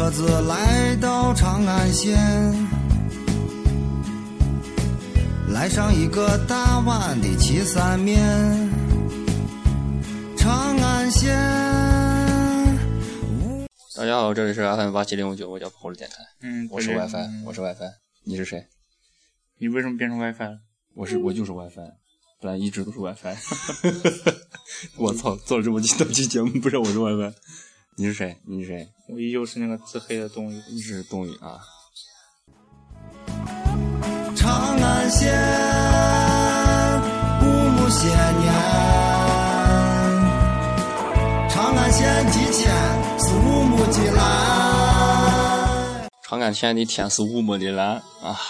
着车子来到长安县，来上一个大碗的岐山面。长安县。大家好，这里是 FM 八七零五九，我叫普鲁电台，嗯，我是 WiFi，嗯我是 WiFi，你是谁？你为什么变成 WiFi 了？我是我就是 WiFi，本来一直都是 WiFi。我操，做了这么多期节目，不知道我是 WiFi。你是谁？你是谁？我依旧是那个自黑的东西。你是冬雨啊？长安县五亩些年，长安县的天是乌木的蓝。长安县的天是乌木的蓝啊！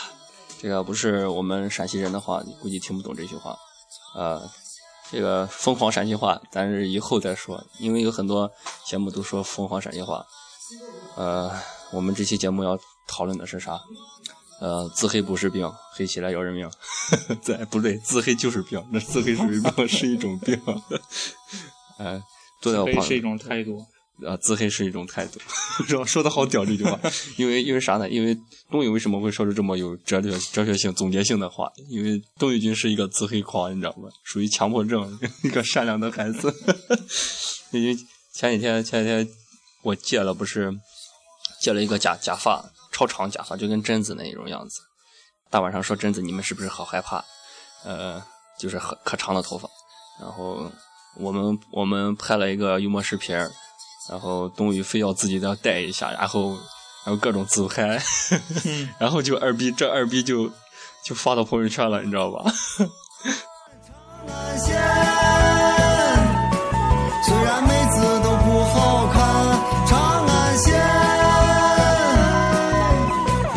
这个不是我们陕西人的话，你估计听不懂这句话。呃，这个疯狂陕西话，咱是以后再说，因为有很多节目都说疯狂陕西话。呃，我们这期节目要讨论的是啥？呃，自黑不是病，黑起来要人命。对，不对，自黑就是病，那自黑属于病，是一种病。呃，坐在我是一种态度。啊，自黑是一种态度，是吧？说的好屌这句话，因为因为啥呢？因为东宇为什么会说出这么有哲学哲学性、总结性的话？因为东宇君是一个自黑狂，你知道吗？属于强迫症，一个善良的孩子。因为前几天前几天我借了，不是借了一个假假发，超长假发，就跟贞子那种样子。大晚上说贞子，你们是不是好害怕？呃，就是很可长的头发。然后我们我们拍了一个幽默视频。然后冬雨非要自己再带一下，然后然后各种自嗨，然后就二逼这二逼就就发到朋友圈了，你知道吧？长安县虽然妹子都不好看，长安县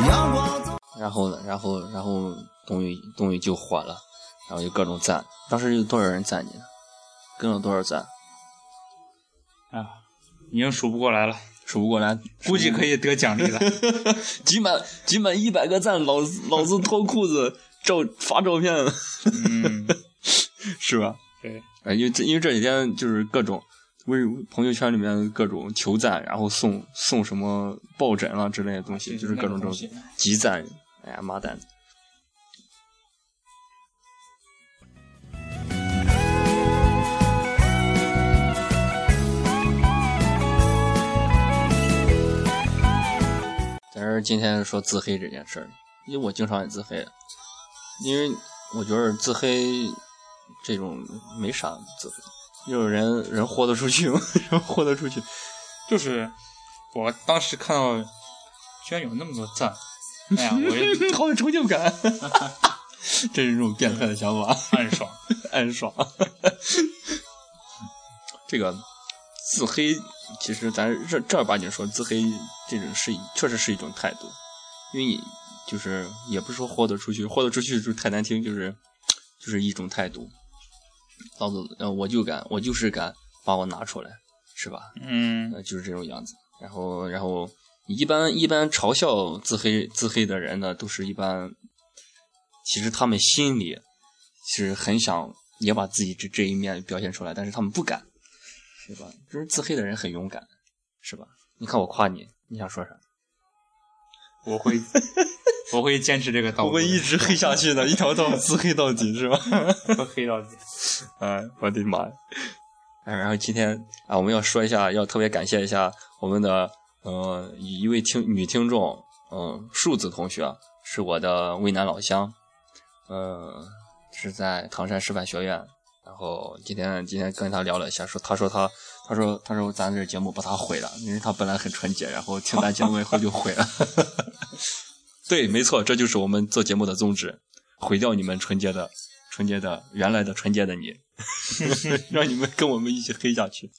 阳光总。然后呢，然后然后冬雨冬雨就火了，然后就各种赞。当时有多少人赞你呢？跟了多少赞？啊，已经数不过来了，数不过来，估计可以得奖励了。集满集满一百个赞，老子老子脱裤子照发照片，嗯，是吧？对，哎，因为这因为这几天就是各种微朋友圈里面各种求赞，然后送送什么抱枕啊之类的东西，就是各种这种集赞。哎呀妈蛋！咱是今天说自黑这件事儿，因为我经常也自黑，因为我觉得自黑这种没啥自黑，就是人人豁得出去吗？人豁得出去，就是我当时看到，居然有那么多赞，哎呀，我也 好有成就感，这是一种变态的想法，暗爽。暗爽。这个自黑，其实咱正正儿八经说，自黑这种是确实是一种态度，因为你就是也不是说豁得出去，豁得出去就太难听，就是就是一种态度。老子，呃，我就敢，我就是敢把我拿出来，是吧？嗯，呃，就是这种样子。然后，然后一般一般嘲笑自黑自黑的人呢，都是一般，其实他们心里是很想也把自己这这一面表现出来，但是他们不敢，是吧？就是自黑的人很勇敢，是吧？你看我夸你，你想说啥？我会，我会坚持这个道路，直黑 下去的，一条道自黑到底，是吧？不黑到底。哎，我的妈呀！哎，然后今天啊，我们要说一下，要特别感谢一下我们的呃一位听女听众，嗯、数字同学是我的渭南老乡，呃，是在唐山师范学院。然后今天今天跟他聊了一下，说他说他他说他说咱这节目把他毁了，因为他本来很纯洁，然后听咱节目以后就毁了。对，没错，这就是我们做节目的宗旨，毁掉你们纯洁的、纯洁的、原来的纯洁的你，让你们跟我们一起黑下去。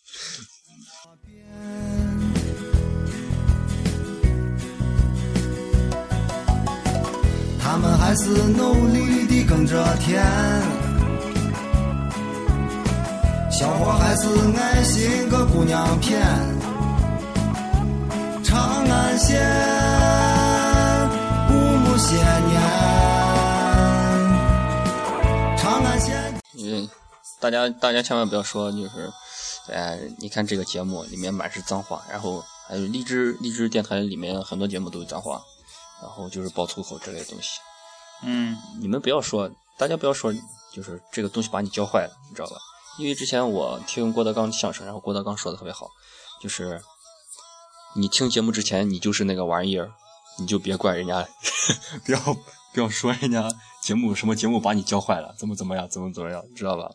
他们还是努力地耕着田，小伙还是爱心个姑娘骗。长安县五亩些年，长安县。嗯，大家大家千万不要说，就是，哎，你看这个节目里面满是脏话，然后还有荔枝荔枝电台里面很多节目都有脏话，然后就是爆粗口之类的东西。嗯你们不要说，大家不要说，就是这个东西把你教坏了，你知道吧？因为之前我听郭德纲相声，然后郭德纲说的特别好，就是你听节目之前，你就是那个玩意儿，你就别怪人家，不要不要说人家节目什么节目把你教坏了，怎么怎么样，怎么怎么样，知道吧？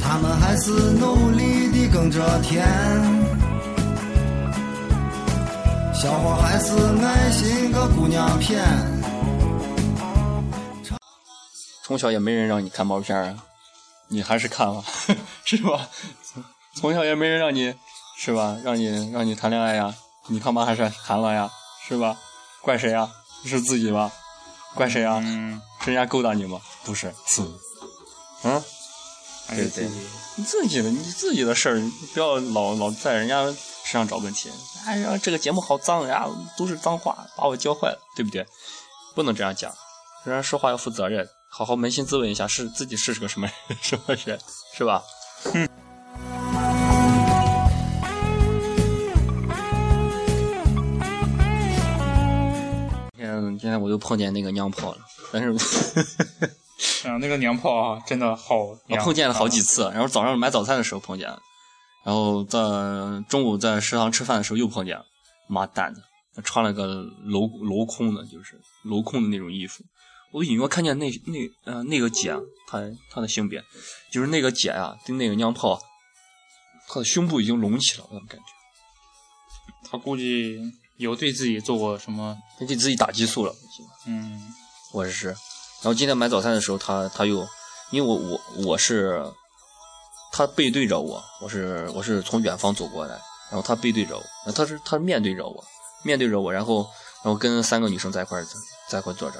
他们还是努力地耕着田，小伙还是爱心个姑娘片。从小也没人让你看毛片啊，你还是看了，是吧？从从小也没人让你，是吧？让你让你谈恋爱呀，你他妈还是谈了呀，是吧？怪谁呀？是自己吧？怪谁呀？嗯，是人家勾搭你吗？不是，是，嗯，对对你自己的你自己的事儿，你不要老老在人家身上找问题。哎呀，这个节目好脏呀，都是脏话，把我教坏了，对不对？不能这样讲，人家说话要负责任，好好扪心自问一下，是自己是个什么人，什么人，是吧？今天今天我又碰见那个娘炮了，但是 啊，那个娘炮啊，真的好我。碰见了好几次，然后早上买早餐的时候碰见了，然后在中午在食堂吃饭的时候又碰见了，妈蛋的，他穿了个镂镂空的，就是镂空的那种衣服，我隐约看见那那呃那个姐，她她的性别，就是那个姐啊，对那个娘炮，她的胸部已经隆起了，我怎么感觉？她估计有对自己做过什么？她给自己打激素了，嗯我是是，然后今天买早餐的时候，他他又，因为我我我是，他背对着我，我是我是从远方走过来，然后他背对着我，他是他面对着我，面对着我，然后然后跟三个女生在一块儿在一块坐着，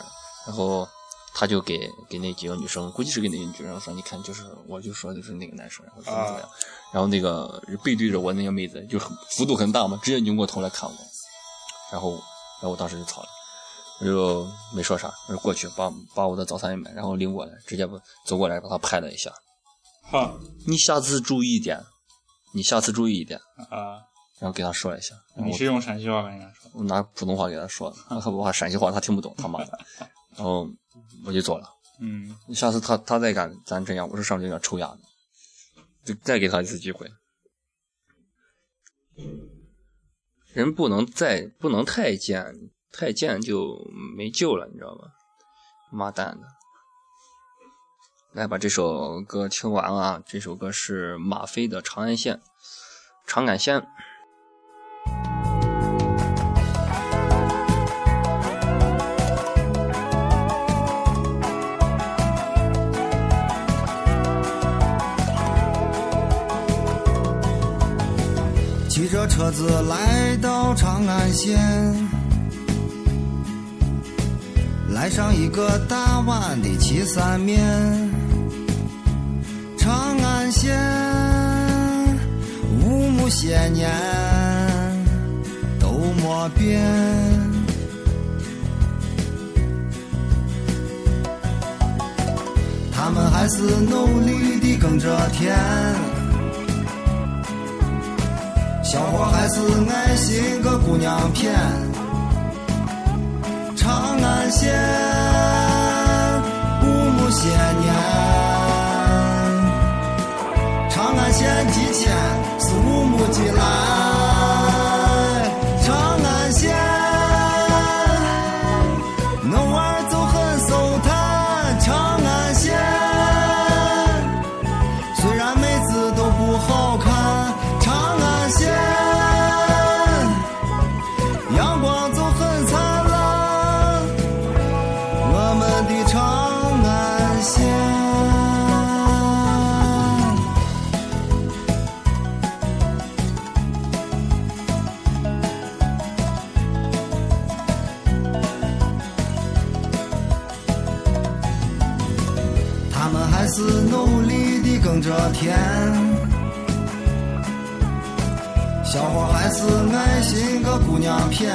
然后他就给给那几个女生，估计是给那个女生说，你看就是我就说就是那个男生，然后怎么怎么样，然后那个背对着我那个妹子就很幅度很大嘛，直接扭过头来看我，然后然后我当时就吵了。我就没说啥，我就过去把把我的早餐一买，然后拎过来，直接不走过来把他拍了一下。哈你下次注意一点，你下次注意一点，啊，然后给他说了一下。你是用陕西话跟人家说？我拿普通话给他说的，他我怕陕西话他听不懂，他妈的。然后我就走了。嗯，下次他他再敢咱这样，我是上去有点抽丫的，就再给他一次机会。人不能再不能太贱，太贱就没救了，你知道吧？妈蛋的！来把这首歌听完啊！这首歌是马飞的《长安县》，长安县。骑着车子来到长安县，来上一个大碗的岐山面。长安县五亩些年都没变，他们还是努力地耕着田。小伙还是爱心个姑娘片，安甜，小伙还是爱心个姑娘骗，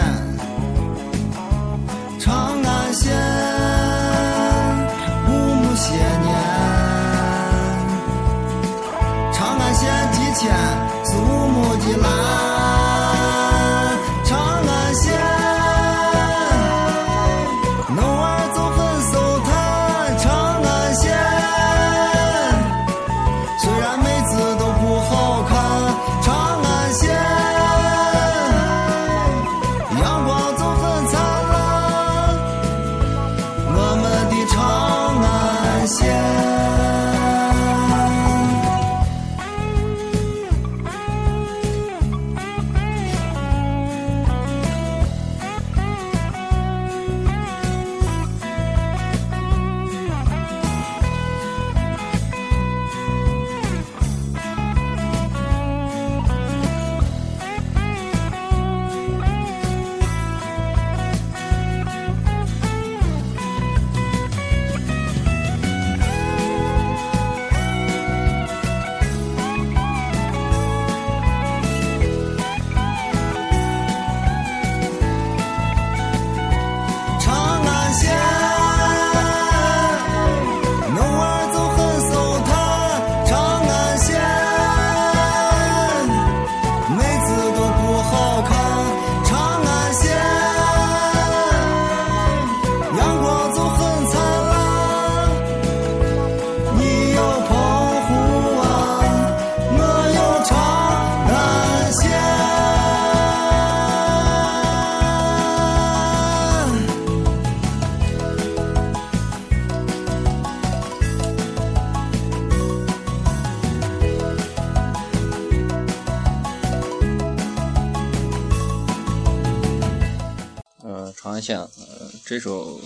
这首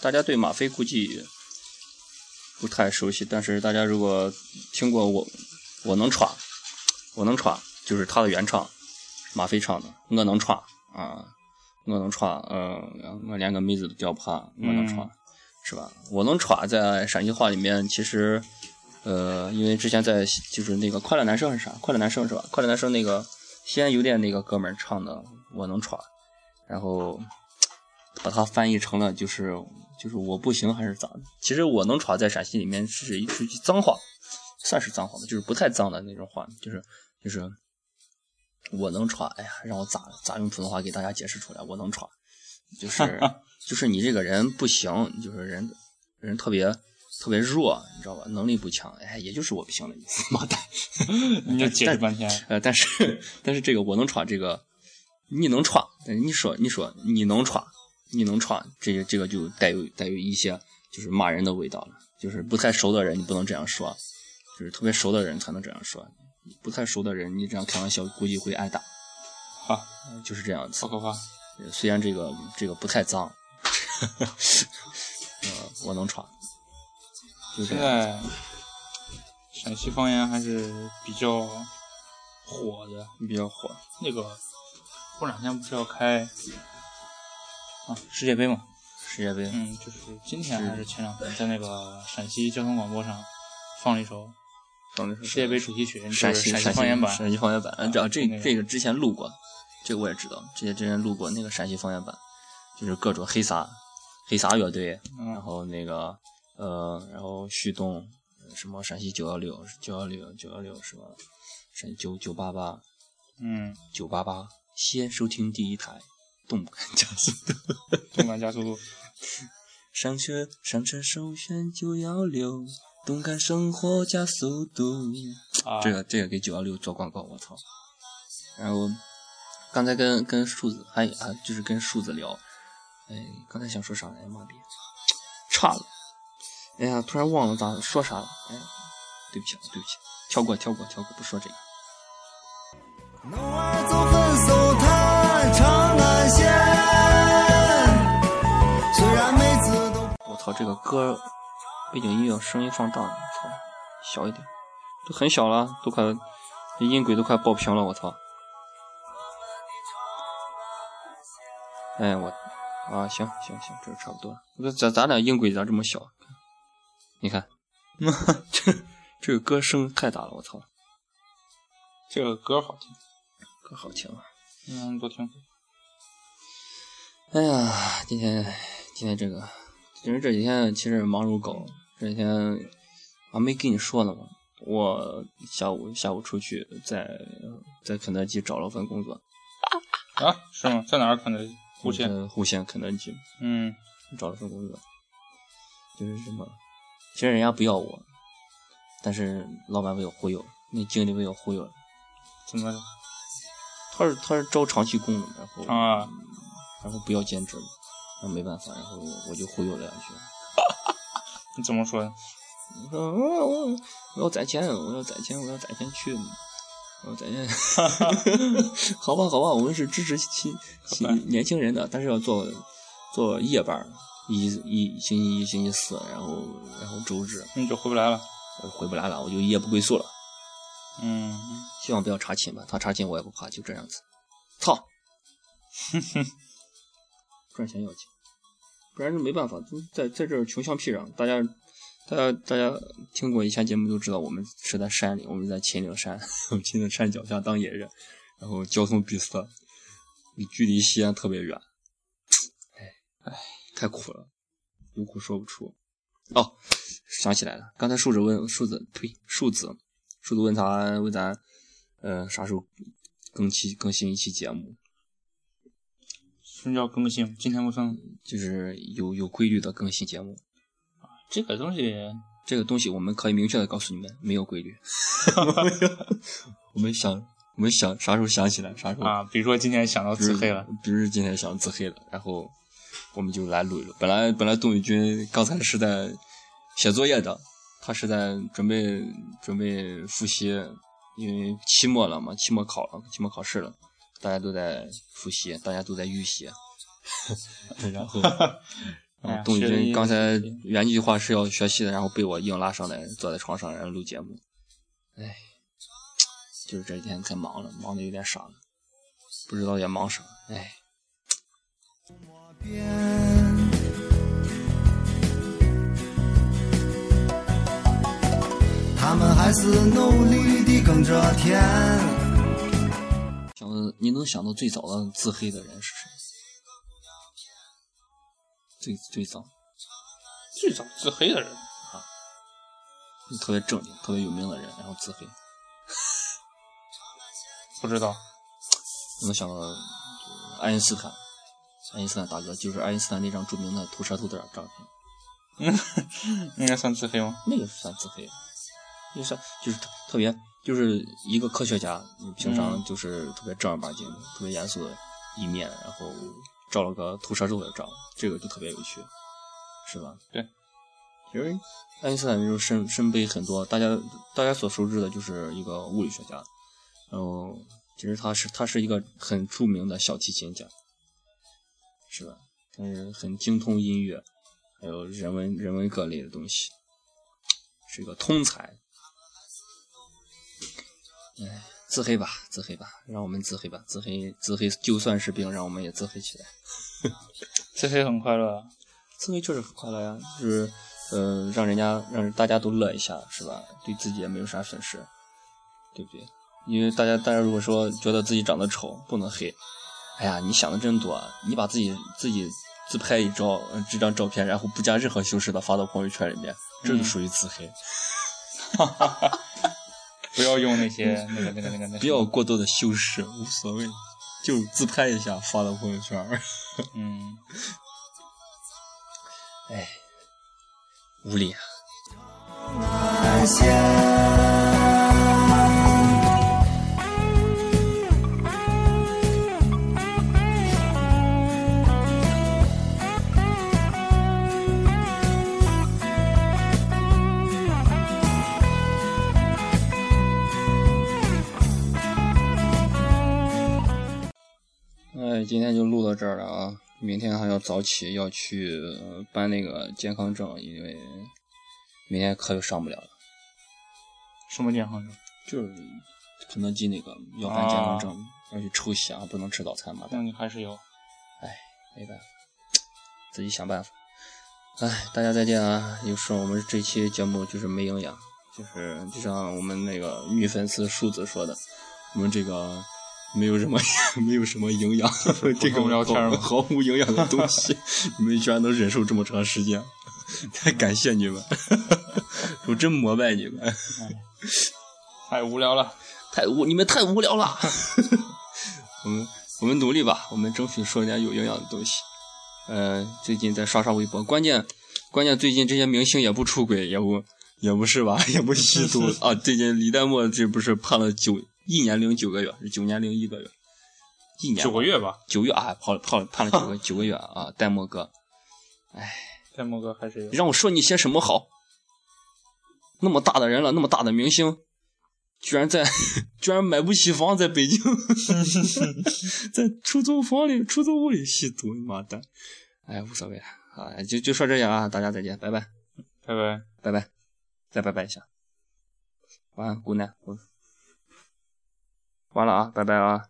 大家对马飞估计不太熟悉，但是大家如果听过我我能闯，我能闯，就是他的原唱，马飞唱的，我能闯啊，我能闯，嗯，我连个妹子都吊不怕，我能闯，是吧？我能闯在陕西话里面，其实，呃，因为之前在就是那个快乐男生是啥？快乐男生是吧？快乐男生那个西安邮电那个哥们儿唱的，我能闯。然后把它翻译成了就是就是我不行还是咋的？其实我能闯在陕西里面是一句脏话，算是脏话吧，就是不太脏的那种话，就是就是我能闯。哎呀，让我咋咋用普通话给大家解释出来？我能闯，就是 就是你这个人不行，就是人人特别特别弱，你知道吧？能力不强，哎，也就是我不行的意思。妈蛋，你就解释半天。呃，但是 但是这个我能闯这个。你能闯，你说你说你能闯，你能闯，这个这个就带有带有一些就是骂人的味道了。就是不太熟的人，你不能这样说，就是特别熟的人才能这样说。不太熟的人，你这样开玩笑估计会挨打。哈，就是这样子。好可怕。虽然这个这个不太脏，呃，我能闯。就现在陕西方言还是比较火的，比较火。那个。过两天不是要开啊世界杯嘛？世界杯，嗯，就是今天还是前两天，在那个陕西交通广播上放了一首，放了一首世界杯主题曲，陕西陕西方言版，陕西方言版。嗯知道这这个之前录过，这个我也知道，之前之前录过那个陕西方言版，就是各种黑撒黑撒乐队，嗯然后那个呃，然后旭东，什么陕西九幺六九幺六九幺六什么？陕西九九八八嗯，九八八，先收听第一台，动感加速度。动感加速度，上学上车首选九幺六，动感生活加速度。啊，这个这个给九幺六做广告，我操！然后刚才跟跟树子还啊，就是跟树子聊，哎，刚才想说啥来？妈逼，差了！哎呀，突然忘了咋说啥了。哎，对不起，对不起，跳过跳过跳过，不说这个。操，这个歌背景音乐声音放大了，我操，小一点，都很小了，都快这音轨都快爆屏了，我操！哎，我啊，行行行，这差不多了。我说咱咱俩音轨咋这么小？你看，这这个歌声太大了，我操，这个歌好听，歌好听啊！嗯，多听。哎呀，今天今天这个，其实这几天其实忙如狗，这几天啊没跟你说呢吗？我下午下午出去在在肯德基找了份工作，啊，是吗？在哪儿肯德基？户县。户县肯德基嗯，找了份工作，就是什么，其实人家不要我，但是老板被我忽悠，那经理被我忽悠了。怎么？他是他是招长期工的，然后啊，然后不要兼职，那没办法，然后我就忽悠了两句。你怎么说的？我说嗯我我要攒钱，我要攒钱，我要攒钱去，我要攒钱。好吧，好吧，我们是支持新新年轻人的，但是要做做夜班，一一星期一、星期四，然后然后周日你就回不来了。我就回不来了，我就夜不归宿了。嗯，希望不要查寝吧，他查寝我也不怕，就这样子。操，哼哼赚钱要紧，不然就没办法。就在在这儿穷乡僻壤，大家大家大家听过以前节目都知道，我们是在山里，我们在秦岭山，秦岭山脚下当野人，然后交通闭塞，距离西安特别远，哎哎，太苦了，有苦说不出。哦，想起来了，刚才树子问树子，呸，树子。树子问他问咱，呃，啥时候更期更新一期节目？什么叫更新？今天不算。就是有有规律的更新节目啊。这个东西，这个东西我们可以明确的告诉你们，没有规律。我们想，我们想啥时候想起来，啥时候啊？比如说今天想到自黑了，比如今天想自黑了，然后我们就来录一录。本来本来董宇军刚才是在写作业的。他是在准备准备复习，因为期末了嘛，期末考了，期末考试了，大家都在复习，大家都在预习。然后，董宇军刚才原计划是要学习的，然后被我硬拉上来，坐在床上然后录节目。哎，就是这几天太忙了，忙的有点傻了，不知道在忙啥。哎。他们还是努力地耕着田。想，你能想到最早的自黑的人是谁？最最早，最早自黑的人啊，特别正经、特别有名的人，然后自黑。不知道。能想到爱因斯坦，爱因斯坦大哥就是爱因斯坦那张著名的吐舌头的照片。嗯，应该算自黑吗？那个算自黑。就是就是特特别就是一个科学家，平常就是特别正儿八经、特别严肃的一面，然后照了个吐舌头的照，这个就特别有趣，是吧？对，其实爱因斯坦就是身身背很多，大家大家所熟知的就是一个物理学家，然后其实他是他是一个很著名的小提琴家，是吧？但是很精通音乐，还有人文人文各类的东西，是一个通才。哎，自黑吧，自黑吧，让我们自黑吧，自黑，自黑，就算是病，让我们也自黑起来。自黑很快乐，自黑确实很快乐呀，就是，呃，让人家让大家都乐一下，是吧？对自己也没有啥损失，对不对？因为大家，大家如果说觉得自己长得丑，不能黑。哎呀，你想的真多，你把自己自己自拍一照，这张照片，然后不加任何修饰的发到朋友圈里面，这就属于自黑。哈哈哈。不要用那些那个那个那个那，不要过多的修饰，无所谓，就自拍一下发到朋友圈。嗯，哎，无力啊。今天就录到这儿了啊！明天还要早起，要去办那个健康证，因为明天课又上不了了。什么健康证？就是肯德基那个要办健康证，要去抽血啊，不能吃早餐嘛。那你还是有，哎，没办法，自己想办法。哎，大家再见啊！有时候我们这期节目就是没营养，就是就像我们那个女粉丝数字说的，我们这个。没有什么，没有什么营养，这个聊天毫无营养的东西，你们居然能忍受这么长时间，太感谢你们，我真膜拜你们，太无聊了。太无你们太无聊了。我们我们努力吧，我们争取说点有营养的东西。呃，最近在刷刷微博，关键关键最近这些明星也不出轨，也不也不是吧，也不吸毒啊。最近李代沫这不是判了九一年零九个月，是九年零一个月，一年九个月吧，九月啊，判了判了判了九个 九个月啊，戴墨哥，哎戴墨哥还是有让我说你些什么好？那么大的人了，那么大的明星，居然在居然买不起房，在北京，在出租房里、出租屋里吸毒，妈蛋！哎，无所谓啊，就就说这些啊，大家再见，拜拜，拜拜。拜拜，再拜拜一下，晚安，good night，我完了啊，拜拜啊。